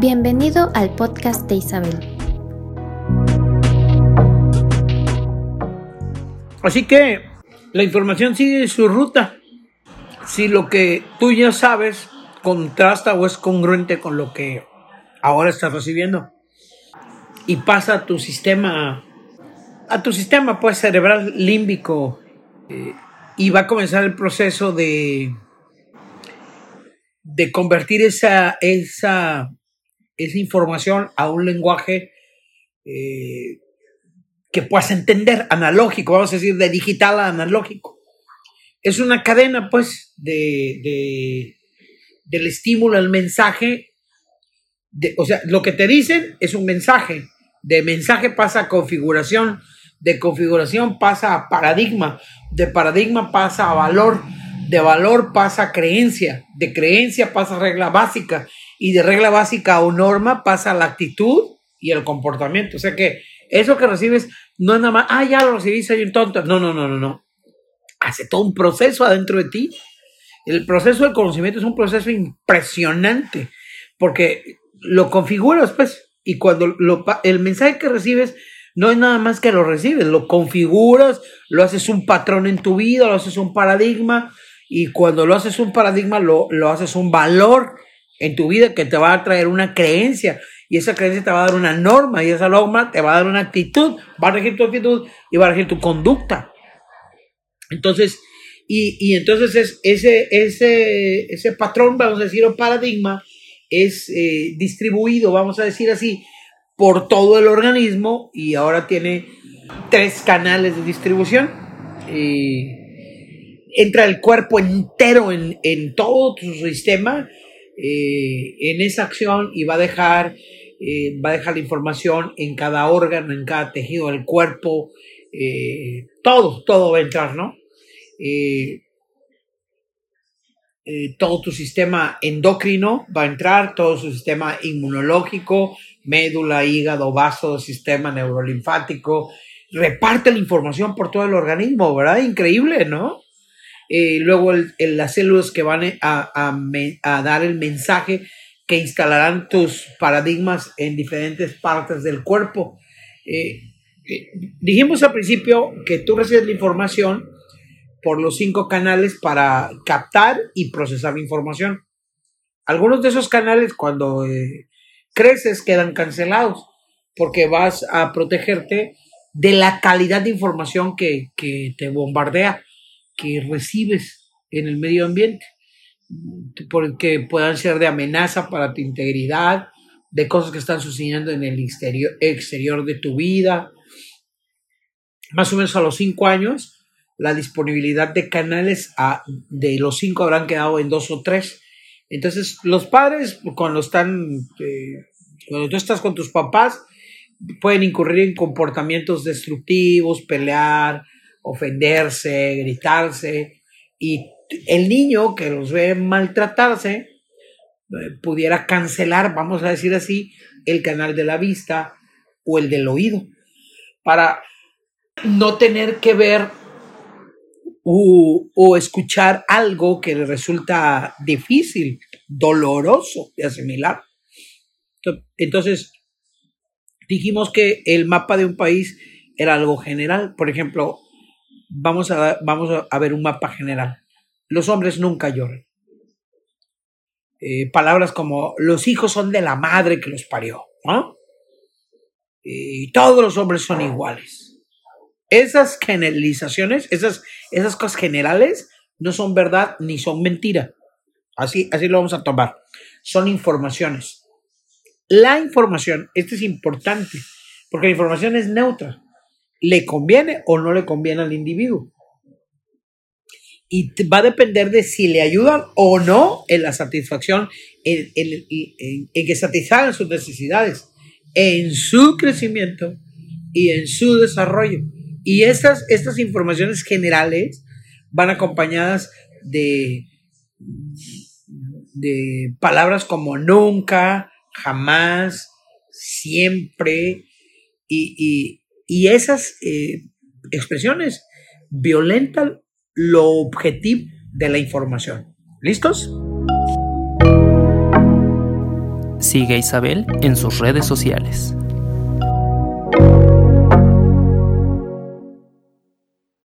Bienvenido al podcast de Isabel. Así que la información sigue su ruta. Si lo que tú ya sabes contrasta o es congruente con lo que ahora estás recibiendo y pasa a tu sistema, a tu sistema pues cerebral límbico eh, y va a comenzar el proceso de de convertir esa, esa, esa información a un lenguaje eh, que puedas entender, analógico, vamos a decir, de digital a analógico. Es una cadena, pues, de, de del estímulo al mensaje. De, o sea, lo que te dicen es un mensaje. De mensaje pasa a configuración. De configuración pasa a paradigma. De paradigma pasa a valor. De valor pasa creencia. De creencia pasa regla básica. Y de regla básica o norma pasa la actitud y el comportamiento. O sea que eso que recibes no es nada más, ah, ya lo recibí, soy un tonto. No, no, no, no, no. Hace todo un proceso adentro de ti el proceso del conocimiento es un proceso impresionante porque lo configuras, pues, y cuando el mensaje que recibes no es nada más que lo recibes, lo configuras, lo haces un patrón en tu vida, lo haces un paradigma, y cuando lo haces un paradigma, lo, lo haces un valor en tu vida que te va a traer una creencia, y esa creencia te va a dar una norma, y esa norma te va a dar una actitud, va a regir tu actitud y va a regir tu conducta. Entonces, y, entonces es, ese, ese, ese patrón, vamos a decir, o paradigma, es eh, distribuido, vamos a decir así, por todo el organismo y ahora tiene tres canales de distribución. Entra el cuerpo entero en, todo su sistema eh, en esa acción y va a dejar eh, va a dejar la información en cada órgano, en cada tejido del cuerpo, todo, todo va a entrar, ¿no? Eh, eh, todo tu sistema endocrino va a entrar, todo su sistema inmunológico, médula, hígado, vaso, sistema neurolinfático, reparte la información por todo el organismo, ¿verdad? Increíble, ¿no? Eh, luego las células que van a, dar el mensaje que instalarán tus paradigmas en diferentes partes del cuerpo. dijimos al principio que tú recibes la información por los cinco canales para captar y procesar información. Algunos de esos canales cuando eh, creces quedan cancelados porque vas a protegerte de la calidad de información que, te bombardea, que recibes en el medio ambiente, porque puedan ser de amenaza para tu integridad, de cosas que están sucediendo en el exterior, exterior de tu vida. Más o menos a los cinco años la disponibilidad de canales a, de los cinco habrán quedado en dos o tres. Entonces, los padres, cuando están, eh, cuando tú estás con tus papás, pueden incurrir en comportamientos destructivos, pelear, ofenderse, gritarse, y el niño que los ve maltratarse, eh, pudiera cancelar, vamos a decir así, el canal de la vista o el del oído, para no tener que ver o, escuchar algo que le resulta difícil, doloroso de asimilar. Entonces, dijimos que el mapa de un país era algo general. Por ejemplo, vamos a, vamos a ver un mapa general. Los hombres nunca lloran. Eh, palabras como los hijos son de la madre que los parió, Y todos los hombres son iguales esas generalizaciones, esas, esas cosas generales, no son verdad ni son mentira. Así, así lo vamos a tomar. Son informaciones. La información, esto es importante, porque la información es neutra. ¿Le conviene o no le conviene al individuo? Y va a depender de si le ayudan o no en la satisfacción, en, en que satisfagan sus necesidades, en su crecimiento y en su desarrollo. Y estas, estas informaciones generales van acompañadas de, de palabras como nunca, jamás, siempre, y esas eh, expresiones violentan lo objetivo de la información. ¿Listos? Sigue a Isabel en sus redes sociales.